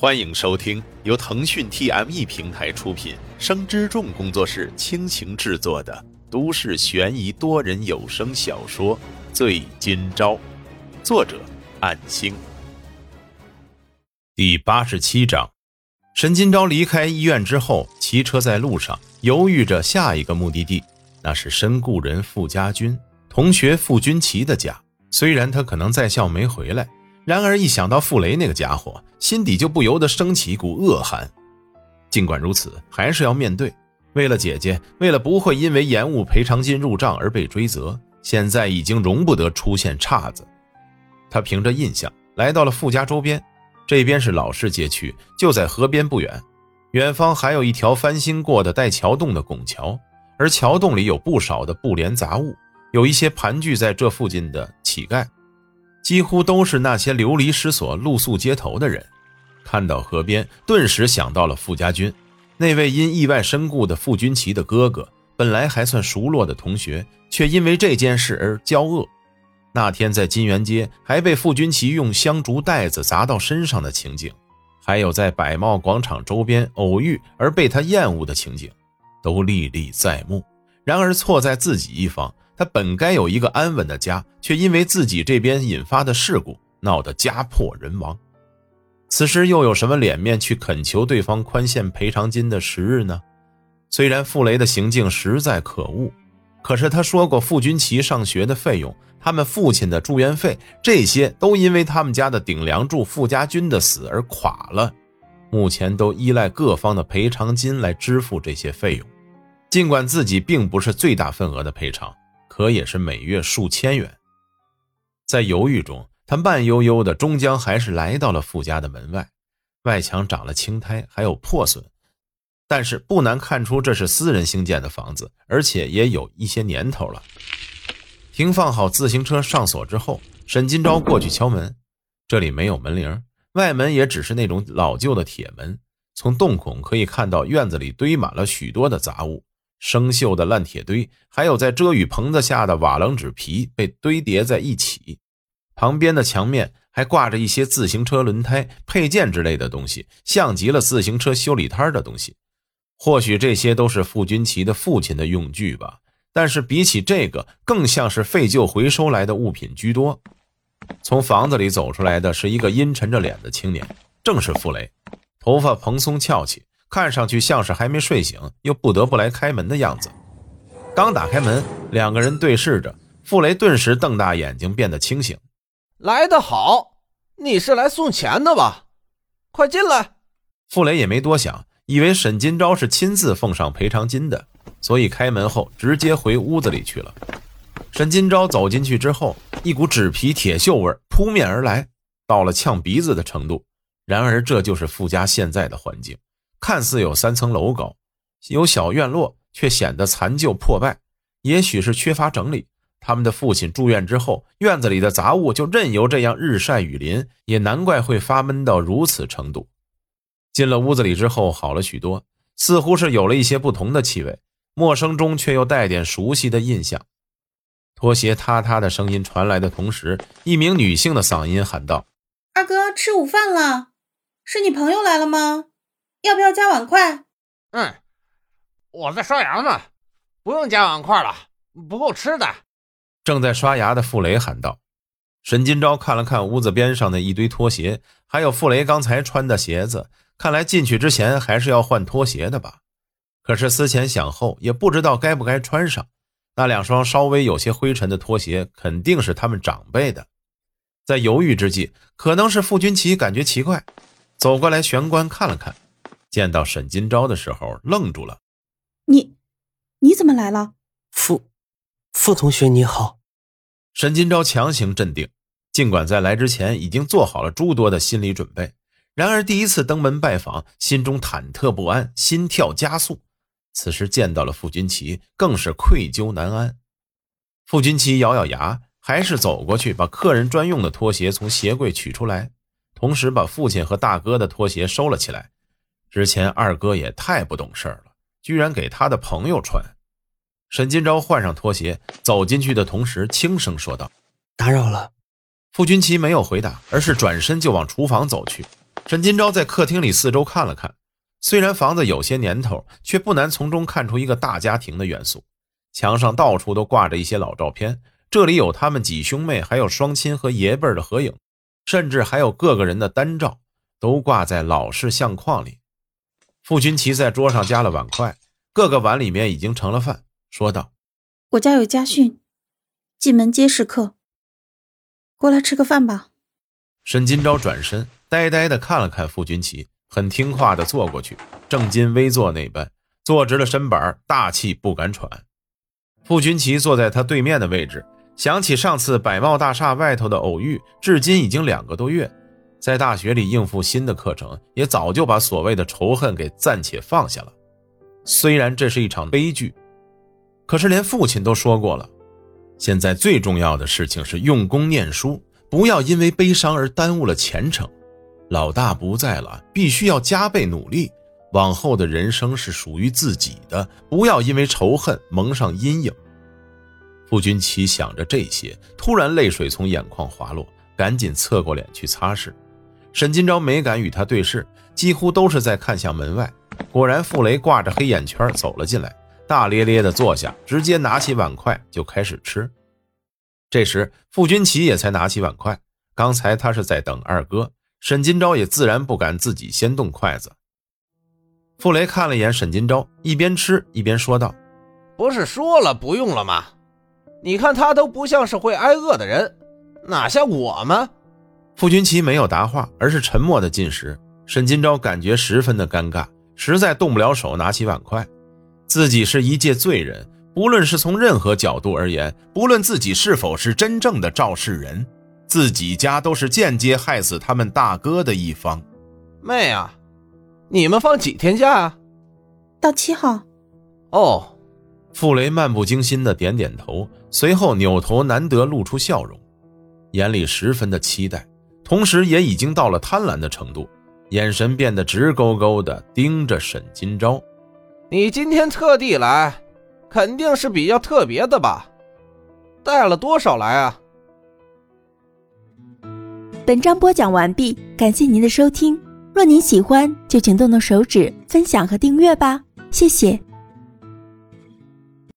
欢迎收听由腾讯 TME 平台出品、生之众工作室倾情制作的都市悬疑多人有声小说《醉今朝》，作者：暗星。第八十七章，沈今朝离开医院之后，骑车在路上，犹豫着下一个目的地，那是身故人傅家军同学傅君奇的家。虽然他可能在校没回来。然而，一想到傅雷那个家伙，心底就不由得升起一股恶寒。尽管如此，还是要面对。为了姐姐，为了不会因为延误赔偿金入账而被追责，现在已经容不得出现岔子。他凭着印象来到了傅家周边，这边是老式街区，就在河边不远。远方还有一条翻新过的带桥洞的拱桥，而桥洞里有不少的布帘杂物，有一些盘踞在这附近的乞丐。几乎都是那些流离失所、露宿街头的人。看到河边，顿时想到了傅家军，那位因意外身故的傅君奇的哥哥。本来还算熟络的同学，却因为这件事而交恶。那天在金源街还被傅君奇用香烛袋子砸到身上的情景，还有在百茂广场周边偶遇而被他厌恶的情景，都历历在目。然而错在自己一方。他本该有一个安稳的家，却因为自己这边引发的事故闹得家破人亡。此时又有什么脸面去恳求对方宽限赔偿金的时日呢？虽然傅雷的行径实在可恶，可是他说过傅君奇上学的费用、他们父亲的住院费，这些都因为他们家的顶梁柱傅家军的死而垮了，目前都依赖各方的赔偿金来支付这些费用。尽管自己并不是最大份额的赔偿。可也是每月数千元。在犹豫中，他慢悠悠的，终将还是来到了傅家的门外。外墙长了青苔，还有破损，但是不难看出这是私人兴建的房子，而且也有一些年头了。停放好自行车，上锁之后，沈金钊过去敲门。这里没有门铃，外门也只是那种老旧的铁门。从洞孔可以看到，院子里堆满了许多的杂物。生锈的烂铁堆，还有在遮雨棚子下的瓦楞纸皮被堆叠在一起。旁边的墙面还挂着一些自行车轮胎配件之类的东西，像极了自行车修理摊的东西。或许这些都是傅君奇的父亲的用具吧，但是比起这个，更像是废旧回收来的物品居多。从房子里走出来的是一个阴沉着脸的青年，正是傅雷，头发蓬松翘起。看上去像是还没睡醒，又不得不来开门的样子。刚打开门，两个人对视着，傅雷顿时瞪大眼睛，变得清醒。来得好，你是来送钱的吧？快进来。傅雷也没多想，以为沈金钊是亲自奉上赔偿金的，所以开门后直接回屋子里去了。沈金钊走进去之后，一股纸皮铁锈味扑面而来，到了呛鼻子的程度。然而，这就是傅家现在的环境。看似有三层楼高，有小院落，却显得残旧破败。也许是缺乏整理。他们的父亲住院之后，院子里的杂物就任由这样日晒雨淋，也难怪会发闷到如此程度。进了屋子里之后，好了许多，似乎是有了一些不同的气味，陌生中却又带点熟悉的印象。拖鞋踏踏的声音传来的同时，一名女性的嗓音喊道：“二哥，吃午饭了？是你朋友来了吗？”要不要加碗筷？嗯，我在刷牙呢，不用加碗筷了，不够吃的。正在刷牙的傅雷喊道。沈金钊看了看屋子边上的一堆拖鞋，还有傅雷刚才穿的鞋子，看来进去之前还是要换拖鞋的吧。可是思前想后，也不知道该不该穿上那两双稍微有些灰尘的拖鞋，肯定是他们长辈的。在犹豫之际，可能是傅君奇感觉奇怪，走过来玄关看了看。见到沈金钊的时候，愣住了。你，你怎么来了？傅，傅同学你好。沈金钊强行镇定，尽管在来之前已经做好了诸多的心理准备，然而第一次登门拜访，心中忐忑不安，心跳加速。此时见到了傅君奇，更是愧疚难安。傅君奇咬咬牙，还是走过去，把客人专用的拖鞋从鞋柜取出来，同时把父亲和大哥的拖鞋收了起来。之前二哥也太不懂事儿了，居然给他的朋友穿。沈金钊换上拖鞋走进去的同时，轻声说道：“打扰了。”傅君奇没有回答，而是转身就往厨房走去。沈金钊在客厅里四周看了看，虽然房子有些年头，却不难从中看出一个大家庭的元素。墙上到处都挂着一些老照片，这里有他们几兄妹，还有双亲和爷辈的合影，甚至还有各个人的单照，都挂在老式相框里。傅君齐在桌上夹了碗筷，各个碗里面已经盛了饭，说道：“我家有家训，进门皆是客，过来吃个饭吧。”沈金钊转身，呆呆的看了看傅君齐，很听话的坐过去，正襟危坐那般，坐直了身板，大气不敢喘。傅君齐坐在他对面的位置，想起上次百茂大厦外头的偶遇，至今已经两个多月，在大学里应付新的课程，也早就把所谓的仇恨给暂且放下了。虽然这是一场悲剧，可是连父亲都说过了，现在最重要的事情是用功念书。不要因为悲伤而耽误了前程，老大不在了，必须要加倍努力。往后的人生是属于自己的，不要因为仇恨蒙上阴影。傅君齐想着这些，突然泪水从眼眶滑落，赶紧侧过脸去擦拭。沈金钊没敢与他对视，几乎都是在看向门外。果然，傅雷挂着黑眼圈走了进来，大咧咧地坐下，直接拿起碗筷就开始吃。这时，傅君齐也才拿起碗筷。刚才他是在等二哥，沈金钊也自然不敢自己先动筷子。傅雷看了一眼沈金钊，一边吃一边说道：“不是说了不用了吗？你看他都不像是会挨饿的人，哪像我们？”傅君齐没有答话，而是沉默的进食。沈金钊感觉十分的尴尬，实在动不了手，拿起碗筷。自己是一介罪人。不论是从任何角度而言，不论自己是否是真正的肇事人，自己家都是间接害死他们大哥的一方。妹啊，你们放几天假啊？到七号。哦，傅雷漫不经心的点点头，随后扭头，难得露出笑容，眼里十分的期待，同时也已经到了贪婪的程度，眼神变得直勾勾的盯着沈金钊。你今天特地来？肯定是比较特别的吧？带了多少来啊？本章播讲完毕，感谢您的收听。若您喜欢，就请动动手指分享和订阅吧，谢谢。